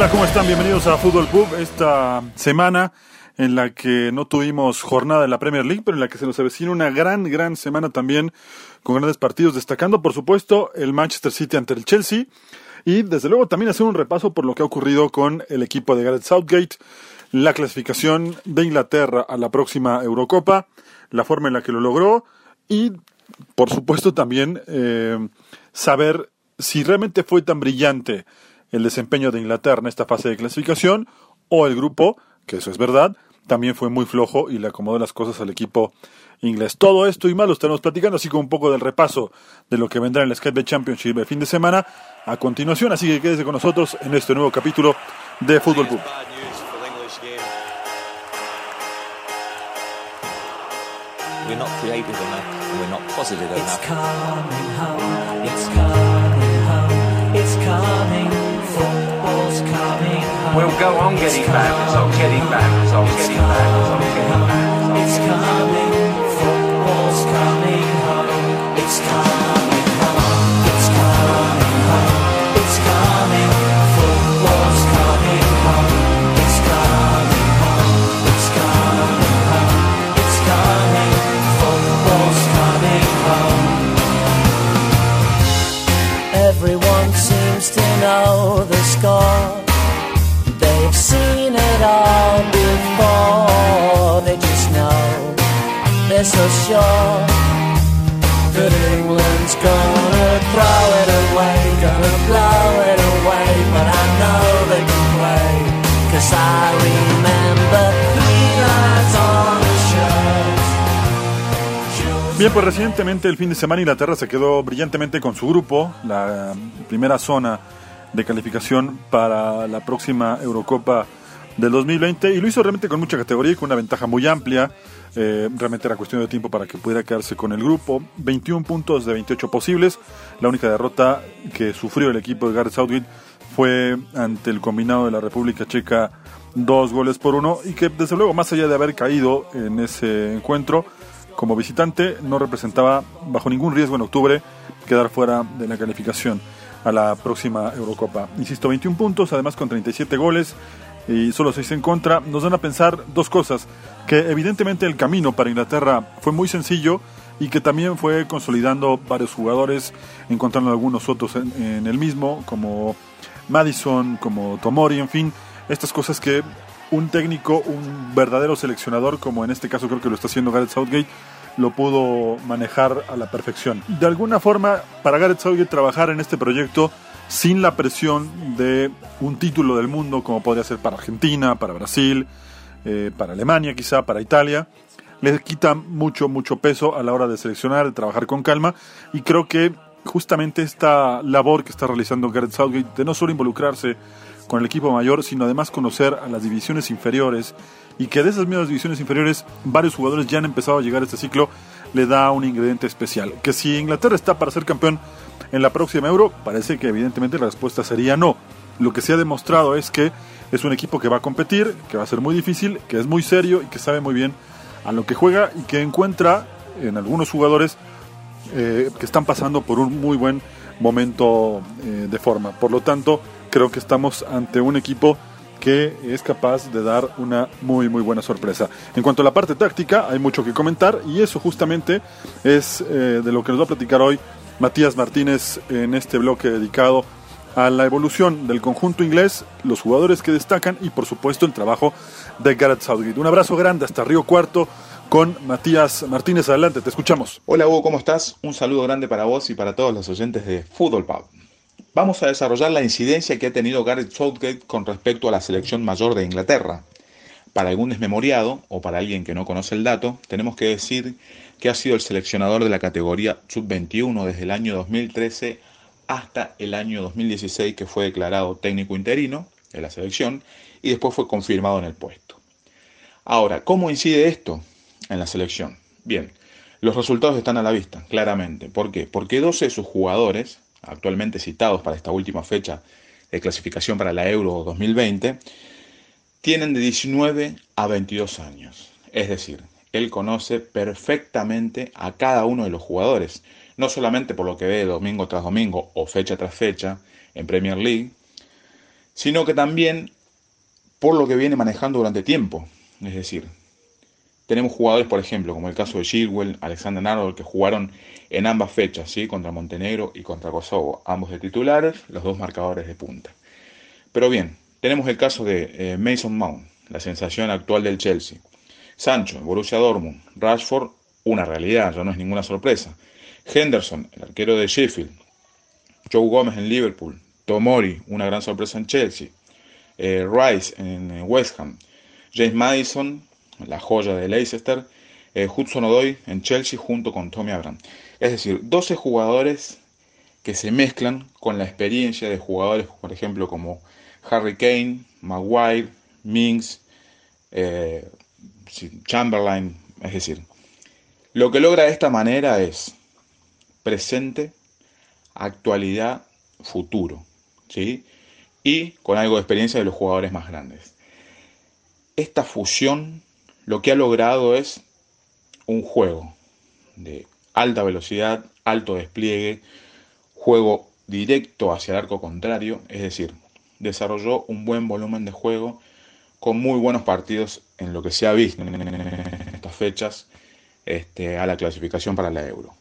Hola, ¿cómo están? Bienvenidos a Fútbol Pub. Esta semana en la que no tuvimos jornada de la Premier League, pero en la que se nos avecina una gran, gran semana también con grandes partidos, destacando, por supuesto, el Manchester City ante el Chelsea. Y desde luego también hacer un repaso por lo que ha ocurrido con el equipo de Gareth Southgate, la clasificación de Inglaterra a la próxima Eurocopa, la forma en la que lo logró y, por supuesto, también eh, saber si realmente fue tan brillante el desempeño de Inglaterra en esta fase de clasificación o el grupo, que eso es verdad, también fue muy flojo y le acomodó las cosas al equipo inglés. Todo esto y más lo estaremos platicando, así como un poco del repaso de lo que vendrá en el Skate Championship el fin de semana a continuación. Así que quédese con nosotros en este nuevo capítulo de Fútbol Pub. Bad news for the English game. We're not creative enough. We're not positive It's enough. We'll go on getting back results, getting back It's getting back results, getting back Bien, pues recientemente el fin de semana Inglaterra se quedó brillantemente con su grupo, la primera zona de calificación para la próxima Eurocopa del 2020 y lo hizo realmente con mucha categoría y con una ventaja muy amplia. Eh, realmente era cuestión de tiempo para que pudiera quedarse con el grupo. 21 puntos de 28 posibles. La única derrota que sufrió el equipo de Gareth Southgate fue ante el combinado de la República Checa, dos goles por uno y que desde luego más allá de haber caído en ese encuentro, como visitante no representaba bajo ningún riesgo en octubre quedar fuera de la calificación a la próxima Eurocopa. Insisto, 21 puntos, además con 37 goles y solo 6 en contra, nos dan a pensar dos cosas, que evidentemente el camino para Inglaterra fue muy sencillo y que también fue consolidando varios jugadores, encontrando algunos otros en, en el mismo, como Madison, como Tomori, en fin, estas cosas que un técnico, un verdadero seleccionador, como en este caso creo que lo está haciendo Gareth Southgate, lo pudo manejar a la perfección. De alguna forma, para Gareth Southgate trabajar en este proyecto sin la presión de un título del mundo, como podría ser para Argentina, para Brasil, eh, para Alemania quizá, para Italia, le quita mucho, mucho peso a la hora de seleccionar, de trabajar con calma, y creo que justamente esta labor que está realizando Gareth Southgate de no solo involucrarse con el equipo mayor, sino además conocer a las divisiones inferiores y que de esas mismas divisiones inferiores varios jugadores ya han empezado a llegar a este ciclo, le da un ingrediente especial. Que si Inglaterra está para ser campeón en la próxima Euro, parece que evidentemente la respuesta sería no. Lo que se ha demostrado es que es un equipo que va a competir, que va a ser muy difícil, que es muy serio y que sabe muy bien a lo que juega y que encuentra en algunos jugadores eh, que están pasando por un muy buen momento eh, de forma. Por lo tanto, creo que estamos ante un equipo que es capaz de dar una muy muy buena sorpresa. En cuanto a la parte táctica, hay mucho que comentar y eso justamente es eh, de lo que nos va a platicar hoy Matías Martínez en este bloque dedicado a la evolución del conjunto inglés, los jugadores que destacan y por supuesto el trabajo de Gareth Southgate. Un abrazo grande hasta Río Cuarto con Matías Martínez. Adelante, te escuchamos. Hola Hugo, ¿cómo estás? Un saludo grande para vos y para todos los oyentes de Fútbol Pub. Vamos a desarrollar la incidencia que ha tenido Gareth Southgate con respecto a la selección mayor de Inglaterra. Para algún desmemoriado o para alguien que no conoce el dato, tenemos que decir que ha sido el seleccionador de la categoría sub-21 desde el año 2013 hasta el año 2016 que fue declarado técnico interino de la selección y después fue confirmado en el puesto. Ahora, ¿cómo incide esto en la selección? Bien, los resultados están a la vista, claramente. ¿Por qué? Porque 12 de sus jugadores, actualmente citados para esta última fecha de clasificación para la Euro 2020, tienen de 19 a 22 años. Es decir, él conoce perfectamente a cada uno de los jugadores no solamente por lo que ve domingo tras domingo o fecha tras fecha en Premier League, sino que también por lo que viene manejando durante tiempo. Es decir, tenemos jugadores, por ejemplo, como el caso de Chilwell, Alexander Arnold, que jugaron en ambas fechas, ¿sí? contra Montenegro y contra Kosovo, ambos de titulares, los dos marcadores de punta. Pero bien, tenemos el caso de eh, Mason Mount, la sensación actual del Chelsea. Sancho, Borussia Dortmund, Rashford, una realidad, ya no es ninguna sorpresa. Henderson, el arquero de Sheffield, Joe Gómez en Liverpool, Tomori, una gran sorpresa en Chelsea, eh, Rice en West Ham, James Madison, la joya de Leicester, eh, Hudson Odoi en Chelsea junto con Tommy Abraham. Es decir, 12 jugadores que se mezclan con la experiencia de jugadores, por ejemplo, como Harry Kane, Maguire, Mings, eh, Chamberlain. Es decir, lo que logra de esta manera es presente, actualidad, futuro, ¿sí? Y con algo de experiencia de los jugadores más grandes. Esta fusión lo que ha logrado es un juego de alta velocidad, alto despliegue, juego directo hacia el arco contrario, es decir, desarrolló un buen volumen de juego con muy buenos partidos en lo que se ha visto en estas fechas este, a la clasificación para la Euro.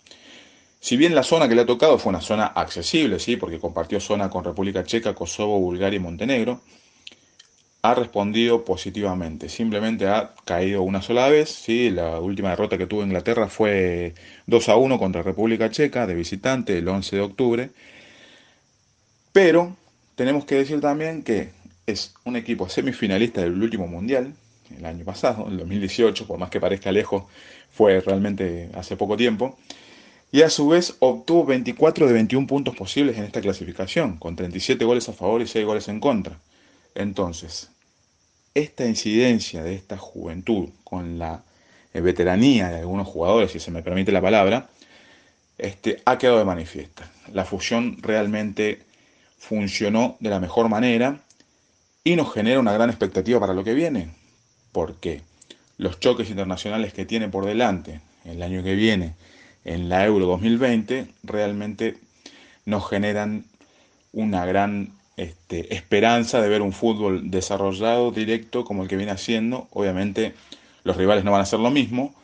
Si bien la zona que le ha tocado fue una zona accesible, ¿sí? porque compartió zona con República Checa, Kosovo, Bulgaria y Montenegro, ha respondido positivamente. Simplemente ha caído una sola vez. ¿sí? La última derrota que tuvo Inglaterra fue 2 a 1 contra República Checa de visitante el 11 de octubre. Pero tenemos que decir también que es un equipo semifinalista del último mundial, el año pasado, el 2018, por más que parezca lejos, fue realmente hace poco tiempo y a su vez obtuvo 24 de 21 puntos posibles en esta clasificación, con 37 goles a favor y 6 goles en contra. Entonces, esta incidencia de esta juventud con la eh, veteranía de algunos jugadores, si se me permite la palabra, este, ha quedado de manifiesta. La fusión realmente funcionó de la mejor manera y nos genera una gran expectativa para lo que viene. porque Los choques internacionales que tiene por delante el año que viene en la Euro 2020 realmente nos generan una gran este, esperanza de ver un fútbol desarrollado, directo, como el que viene haciendo. Obviamente los rivales no van a hacer lo mismo,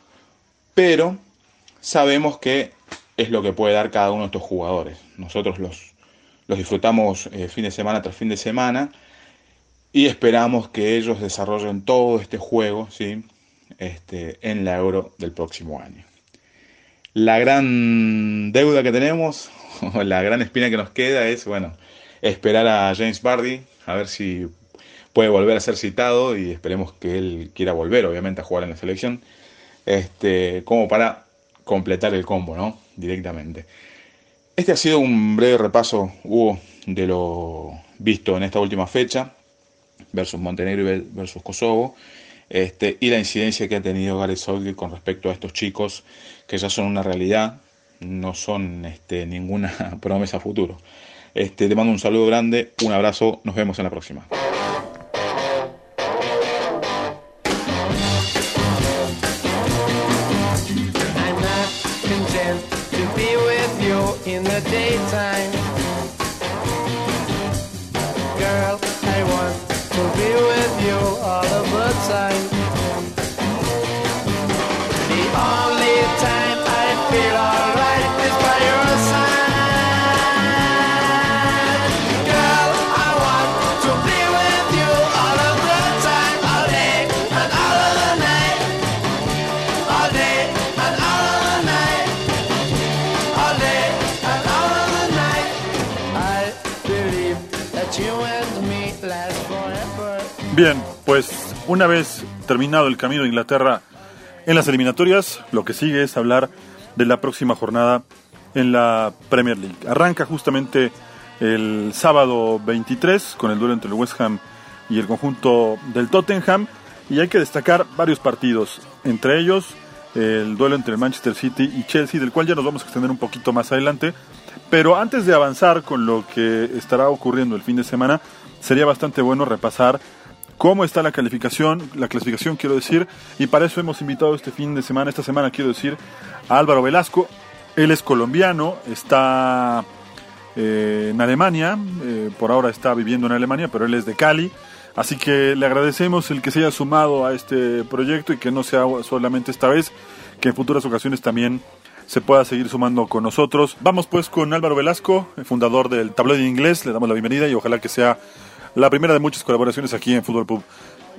pero sabemos que es lo que puede dar cada uno de estos jugadores. Nosotros los, los disfrutamos eh, fin de semana tras fin de semana y esperamos que ellos desarrollen todo este juego ¿sí? este, en la Euro del próximo año. La gran deuda que tenemos, o la gran espina que nos queda es, bueno, esperar a James Bardi, a ver si puede volver a ser citado y esperemos que él quiera volver, obviamente, a jugar en la selección, este, como para completar el combo, ¿no? Directamente. Este ha sido un breve repaso, Hugo, de lo visto en esta última fecha, versus Montenegro y versus Kosovo. Este, y la incidencia que ha tenido Gareth Southgate con respecto a estos chicos que ya son una realidad, no son este, ninguna promesa futuro. Este, te mando un saludo grande, un abrazo, nos vemos en la próxima. Una vez terminado el camino de Inglaterra en las eliminatorias, lo que sigue es hablar de la próxima jornada en la Premier League. Arranca justamente el sábado 23 con el duelo entre el West Ham y el conjunto del Tottenham y hay que destacar varios partidos, entre ellos el duelo entre el Manchester City y Chelsea, del cual ya nos vamos a extender un poquito más adelante. Pero antes de avanzar con lo que estará ocurriendo el fin de semana, sería bastante bueno repasar cómo está la calificación, la clasificación quiero decir, y para eso hemos invitado este fin de semana, esta semana quiero decir, a Álvaro Velasco. Él es colombiano, está eh, en Alemania, eh, por ahora está viviendo en Alemania, pero él es de Cali. Así que le agradecemos el que se haya sumado a este proyecto y que no sea solamente esta vez, que en futuras ocasiones también se pueda seguir sumando con nosotros. Vamos pues con Álvaro Velasco, el fundador del tabloide inglés, le damos la bienvenida y ojalá que sea la primera de muchas colaboraciones aquí en Fútbol Pub.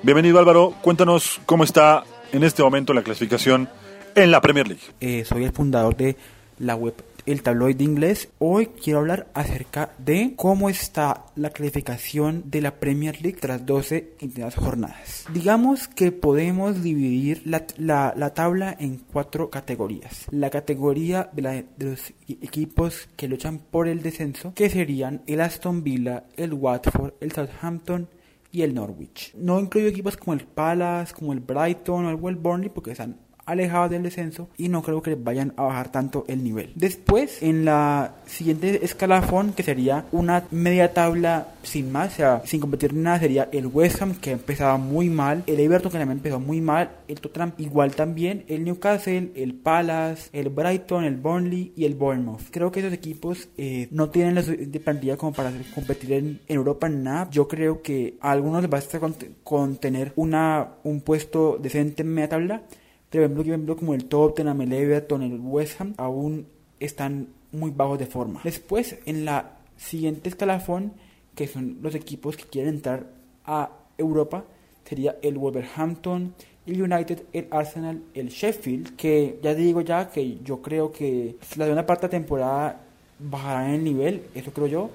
Bienvenido Álvaro, cuéntanos cómo está en este momento la clasificación en la Premier League. Eh, soy el fundador de la web El Tabloide Inglés. Hoy quiero hablar acerca de cómo está la clasificación de la Premier League tras 12 intensas jornadas. Digamos que podemos dividir la, la- la tabla en cuatro categorías. La categoría de, de los equipos que luchan por el descenso, que serían el Aston Villa, el Watford, el Southampton y el Norwich. No incluyo equipos como el Palace, como el Brighton o el Burnley porque están alejados del descenso y no creo que vayan a bajar tanto el nivel. Después, en la siguiente escalafón, que sería una media tabla sin más, o sea, sin competir ni nada, sería el West Ham, que empezaba muy mal, el Everton, que también empezó muy mal, el Tottenham igual también, el Newcastle, el Palace, el Brighton, el Burnley y el Bournemouth. Creo que esos equipos eh, no tienen la suficiente plantilla como para competir en, en Europa en nada. Yo creo que a algunos les basta con, con tener una, un puesto decente en media tabla. Por ejemplo, como el Tottenham, el Everton, el West Ham, aún están muy bajos de forma. Después, en la siguiente escalafón, que son los equipos que quieren entrar a Europa, sería el Wolverhampton, el United, el Arsenal, el Sheffield, que ya digo ya que yo creo que la segunda parte de la temporada bajarán el nivel, eso creo yo,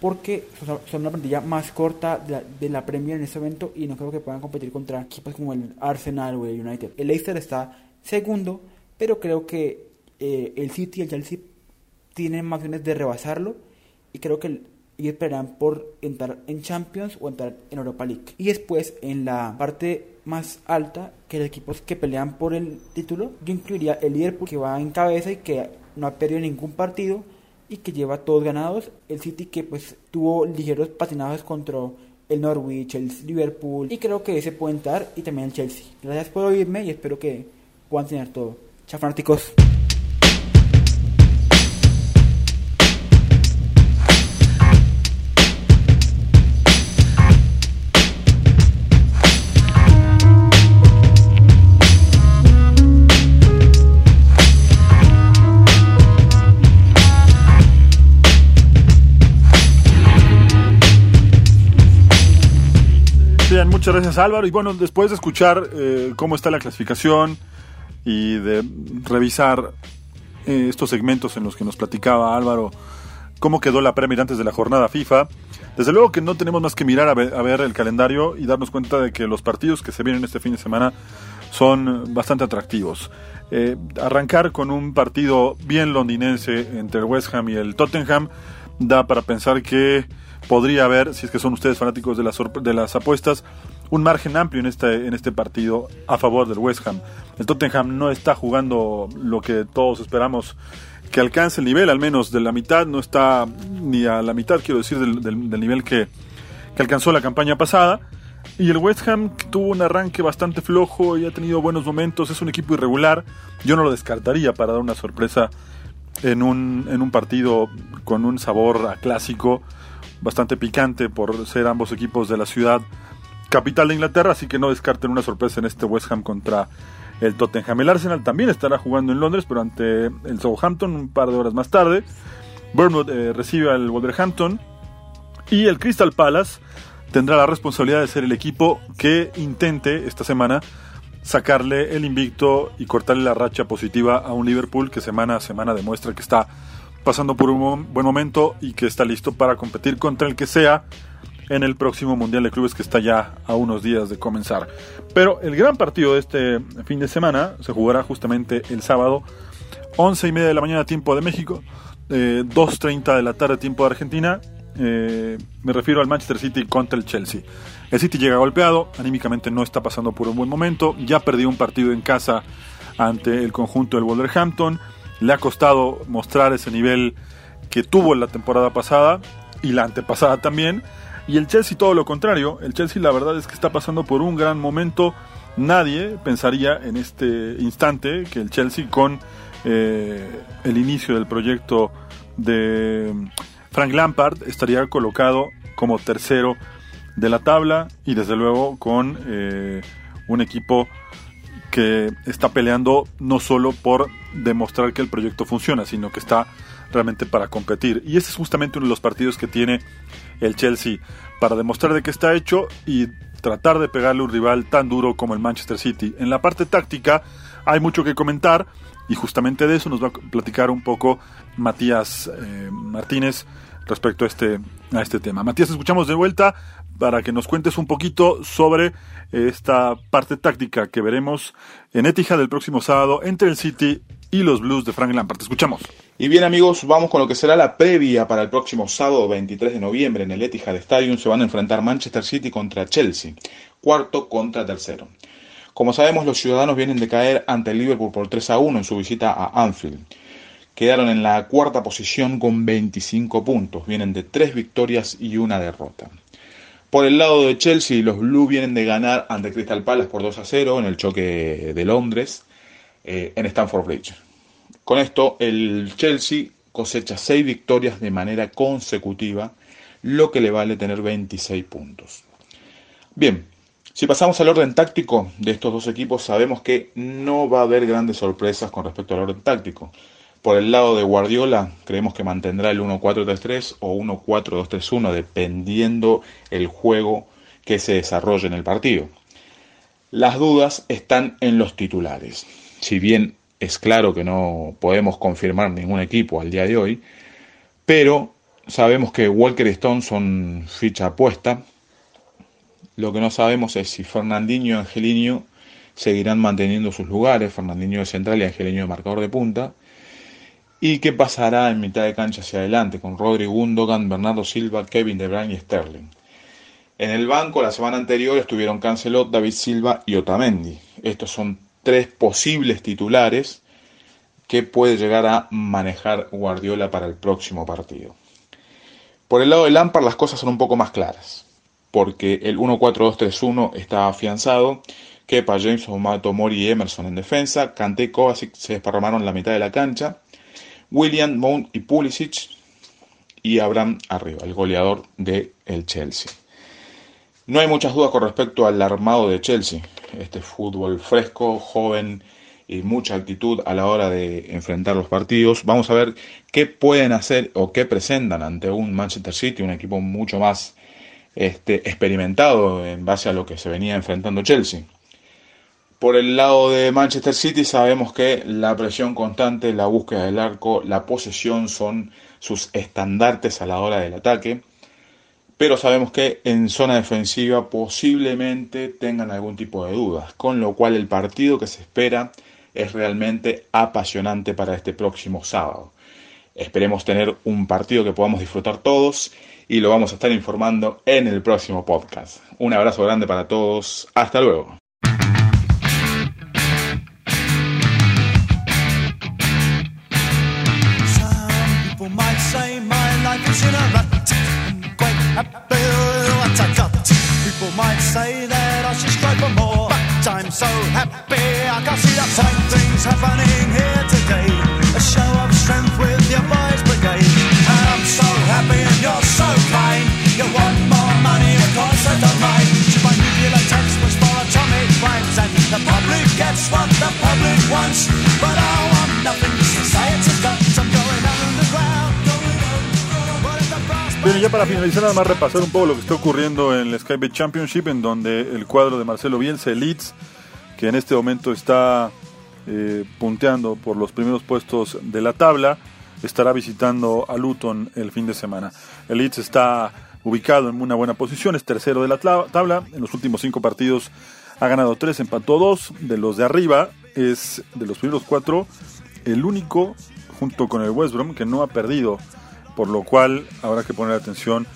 porque son una plantilla más corta de la, de Premier en este momento y no creo que puedan competir contra equipos como el Arsenal o el United. El Leicester está segundo, pero creo que eh, el City y el Chelsea tienen más opciones de rebasarlo y creo que ellos esperarán por entrar en Champions o entrar en Europa League. Y después en la parte más alta, que los equipos que pelean por el título, yo incluiría el Liverpool que va en cabeza y que no ha perdido ningún partido y que lleva todos ganados. El City que pues tuvo ligeros patinados contra el Norwich, el Liverpool y creo que ese puede entrar y también el Chelsea. Gracias por oírme y espero que puedan tener todo. Chao fanáticos. Muchas gracias Álvaro. Y bueno, después de escuchar eh, cómo está la clasificación y de revisar eh, estos segmentos en los que nos platicaba Álvaro cómo quedó la Premier antes de la jornada FIFA, desde luego que no tenemos más que mirar a ver, el calendario y darnos cuenta de que los partidos que se vienen este fin de semana son bastante atractivos. Eh, arrancar con un partido bien londinense entre el West Ham y el Tottenham da para pensar que podría haber, si es que son ustedes fanáticos de las, de las apuestas, un margen amplio en este, en este partido a favor del West Ham. El Tottenham no está jugando lo que todos esperamos que alcance el nivel, al menos de la mitad, no está ni a la mitad, quiero decir, del, del- nivel que, que alcanzó la campaña pasada. Y el West Ham tuvo un arranque bastante flojo y ha tenido buenos momentos, es un equipo irregular, yo no lo descartaría para dar una sorpresa en un, en un partido con un sabor a clásico bastante picante por ser ambos equipos de la ciudad capital de Inglaterra, así que no descarten una sorpresa en este West Ham contra el Tottenham. El Arsenal también estará jugando en Londres, pero ante el Southampton un par de horas más tarde. Bournemouth eh, recibe al Wolverhampton y el Crystal Palace tendrá la responsabilidad de ser el equipo que intente esta semana sacarle el invicto y cortarle la racha positiva a un Liverpool que semana a semana demuestra que está pasando por un buen momento y que está listo para competir contra el que sea en el próximo Mundial de Clubes que está ya a unos días de comenzar. Pero el gran partido de este fin de semana se jugará justamente el sábado, 11 y media de la mañana tiempo de México, eh, 2.30 de la tarde tiempo de Argentina. Eh, me refiero al Manchester City contra el Chelsea. El City llega golpeado, anímicamente no está pasando por un buen momento, ya perdió un partido en casa ante el conjunto del Wolverhampton, le ha costado mostrar ese nivel que tuvo en la temporada pasada y la antepasada también, y el Chelsea todo lo contrario, el Chelsea la verdad es que está pasando por un gran momento. Nadie pensaría en este instante que el Chelsea con eh, el inicio del proyecto de Frank Lampard estaría colocado como tercero de la tabla y desde luego con eh, un equipo que está peleando no solo por demostrar que el proyecto funciona, sino que está realmente para competir. Y ese es justamente uno de los partidos que tiene el Chelsea para demostrar de qué está hecho y tratar de pegarle un rival tan duro como el Manchester City. En la parte táctica hay mucho que comentar y justamente de eso nos va a platicar un poco Matías eh, Martínez respecto a este, a este tema. Matías, escuchamos de vuelta para que nos cuentes un poquito sobre esta parte táctica que veremos en Etihad del próximo sábado entre el City y los Blues de Frank Lampard. Te escuchamos. Y bien amigos, vamos con lo que será la previa para el próximo sábado 23 de noviembre en el Etihad Stadium. Se van a enfrentar Manchester City contra Chelsea, cuarto contra tercero. Como sabemos, los ciudadanos vienen de caer ante Liverpool por 3 a 1 en su visita a Anfield. Quedaron en la cuarta posición con 25 puntos. Vienen de 3 victorias y una derrota. Por el lado de Chelsea, los Blues vienen de ganar ante Crystal Palace por 2 a 0 en el choque de Londres eh, en Stamford Bridge. Con esto, el Chelsea cosecha 6 victorias de manera consecutiva, lo que le vale tener 26 puntos. Bien, si pasamos al orden táctico de estos dos equipos, sabemos que no va a haber grandes sorpresas con respecto al orden táctico. Por el lado de Guardiola, creemos que mantendrá el 1-4-3-3 o 1-4-2-3-1, dependiendo el juego que se desarrolle en el partido. Las dudas están en los titulares. Si bien es claro que no podemos confirmar ningún equipo al día de hoy, pero sabemos que Walker y Stone son ficha apuesta. Lo que no sabemos es si Fernandinho y Angelino seguirán manteniendo sus lugares, Fernandinho de central y Angelino de marcador de punta. ¿Y qué pasará en mitad de cancha hacia adelante con Rodri Gundogan, Bernardo Silva, Kevin De Bruyne y Sterling? En el banco la semana anterior estuvieron Cancelot, David Silva y Otamendi. Estos son tres posibles titulares que puede llegar a manejar Guardiola para el próximo partido. Por el lado de Lampard las cosas son un poco más claras, porque el 1-4-2-3-1 está afianzado, Kepa, James, Omato, Mori y Emerson en defensa, Kanté Kovacic se desparramaron la mitad de la cancha, William, Mount y Pulisic y Abraham arriba, el goleador del el Chelsea. No hay muchas dudas con respecto al armado de Chelsea este fútbol fresco, joven y mucha actitud a la hora de enfrentar los partidos. Vamos a ver qué pueden hacer o qué presentan ante un Manchester City, un equipo mucho más este, experimentado en base a lo que se venía enfrentando Chelsea. Por el lado de Manchester City sabemos que la presión constante, la búsqueda del arco, la posesión son sus estandartes a la hora del ataque pero sabemos que en zona defensiva posiblemente tengan algún tipo de dudas, con lo cual el partido que se espera es realmente apasionante para este próximo sábado. Esperemos tener un partido que podamos disfrutar todos y lo vamos a estar informando en el próximo podcast. Un abrazo grande para todos, hasta luego. That's what Bueno, ya para finalizar, nada más repasar un poco lo que está ocurriendo en el Skybet Championship, en donde el cuadro de Marcelo Bielsa, el Leeds, que en este momento está eh, punteando por los primeros puestos de la tabla, estará visitando a Luton el fin de semana. El Leeds está ubicado en una buena posición, es tercero de la tabla. En los últimos cinco partidos ha ganado tres, empató dos, de los de arriba es de los primeros cuatro el único junto con el West Brom que no ha perdido, por lo cual habrá que poner atención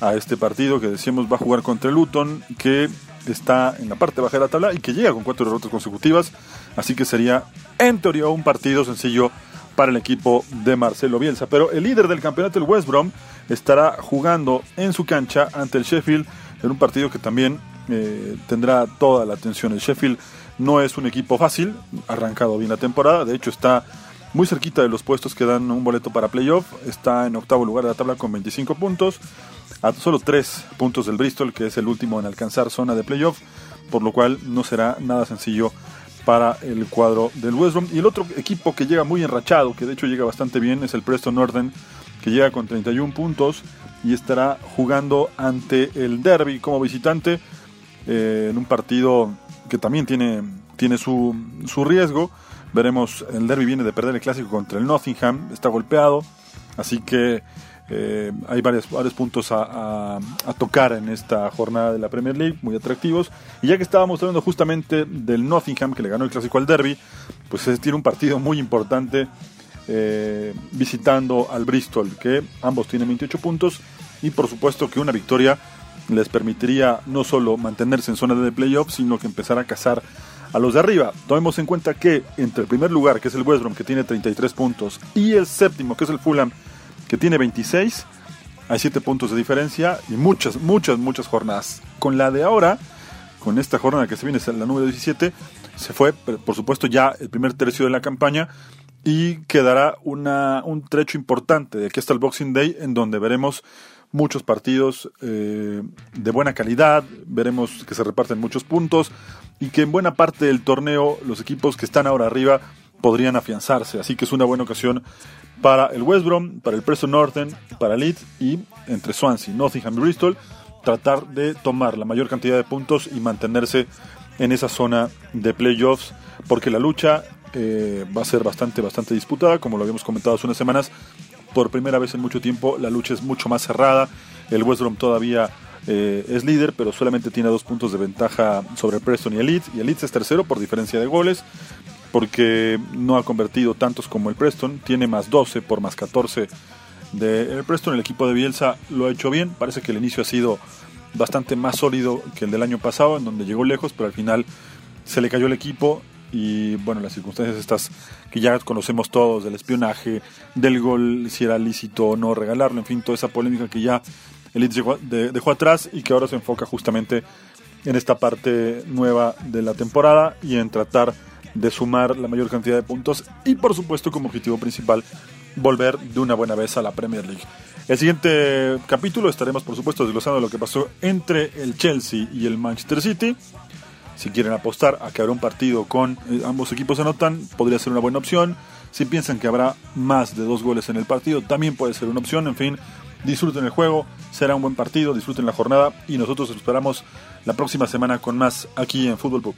a este partido que decíamos va a jugar contra el Luton, que está en la parte baja de la tabla y que llega con cuatro derrotas consecutivas, así que sería en teoría un partido sencillo para el equipo de Marcelo Bielsa. Pero el líder del campeonato, el West Brom, estará jugando en su cancha ante el Sheffield en un partido que también eh, tendrá toda la atención. El Sheffield no es un equipo fácil, arrancado bien la temporada, de hecho está muy cerquita de los puestos que dan un boleto para playoff, está en octavo lugar de la tabla con 25 puntos, a solo 3 puntos del Bristol, que es el último en alcanzar zona de playoff, por lo cual no será nada sencillo para el cuadro del West Brom. Y el otro equipo que llega muy enrachado, que de hecho llega bastante bien, es el Preston Northern, que llega con 31 puntos y estará jugando ante el Derby como visitante eh, en un partido que también tiene, tiene su, su riesgo. Veremos, el Derby viene de perder el clásico contra el Nottingham, está golpeado, así que eh, hay varios, varios puntos a, tocar en esta jornada de la Premier League, muy atractivos. Y ya que estábamos hablando justamente del Nottingham, que le ganó el clásico al Derby, pues tiene un partido muy importante eh, visitando al Bristol, que ambos tienen 28 puntos y por supuesto que una victoria les permitiría no solo mantenerse en zona de playoff, sino que empezar a cazar a los de arriba. Tomemos en cuenta que entre el primer lugar, que es el West Brom, que tiene 33 puntos, y el séptimo, que es el Fulham, que tiene 26, hay 7 puntos de diferencia y muchas, muchas, muchas jornadas. Con la de ahora, con esta jornada que se viene, la número 17, se fue, por supuesto, ya el primer tercio de la campaña y quedará una, un trecho importante de aquí hasta el Boxing Day en donde veremos muchos partidos eh, de buena calidad, veremos que se reparten muchos puntos y que en buena parte del torneo los equipos que están ahora arriba podrían afianzarse, así que es una buena ocasión para el West Brom, para el Preston Northern, para Leeds y entre Swansea, Nottingham y Bristol tratar de tomar la mayor cantidad de puntos y mantenerse en esa zona de playoffs porque la lucha eh, va a ser bastante bastante disputada como lo habíamos comentado hace unas semanas por primera vez en mucho tiempo la lucha es mucho más cerrada. El West Brom todavía eh, es líder, pero solamente tiene dos puntos de ventaja sobre el Preston y el Leeds. Y el Leeds es tercero por diferencia de goles, porque no ha convertido tantos como el Preston. Tiene más 12 por más 14 del Preston. El equipo de Bielsa lo ha hecho bien. Parece que el inicio ha sido bastante más sólido que el del año pasado, en donde llegó lejos, pero al final se le cayó el equipo y bueno, las circunstancias estas que ya conocemos todos, del espionaje, del gol, si era lícito o no regalarlo, en fin, toda esa polémica que ya el dejó, dejó atrás y que ahora se enfoca justamente en esta parte nueva de la temporada y en tratar de sumar la mayor cantidad de puntos y por supuesto como objetivo principal volver de una buena vez a la Premier League. El siguiente capítulo estaremos por supuesto desglosando lo que pasó entre el Chelsea y el Manchester City si quieren apostar a que habrá un partido con eh, ambos equipos anotan, podría ser una buena opción. Si piensan que habrá más de dos goles en el partido, también puede ser una opción. En fin, disfruten el juego, será un buen partido, disfruten la jornada y nosotros esperamos la próxima semana con más aquí en Fútbol Pub.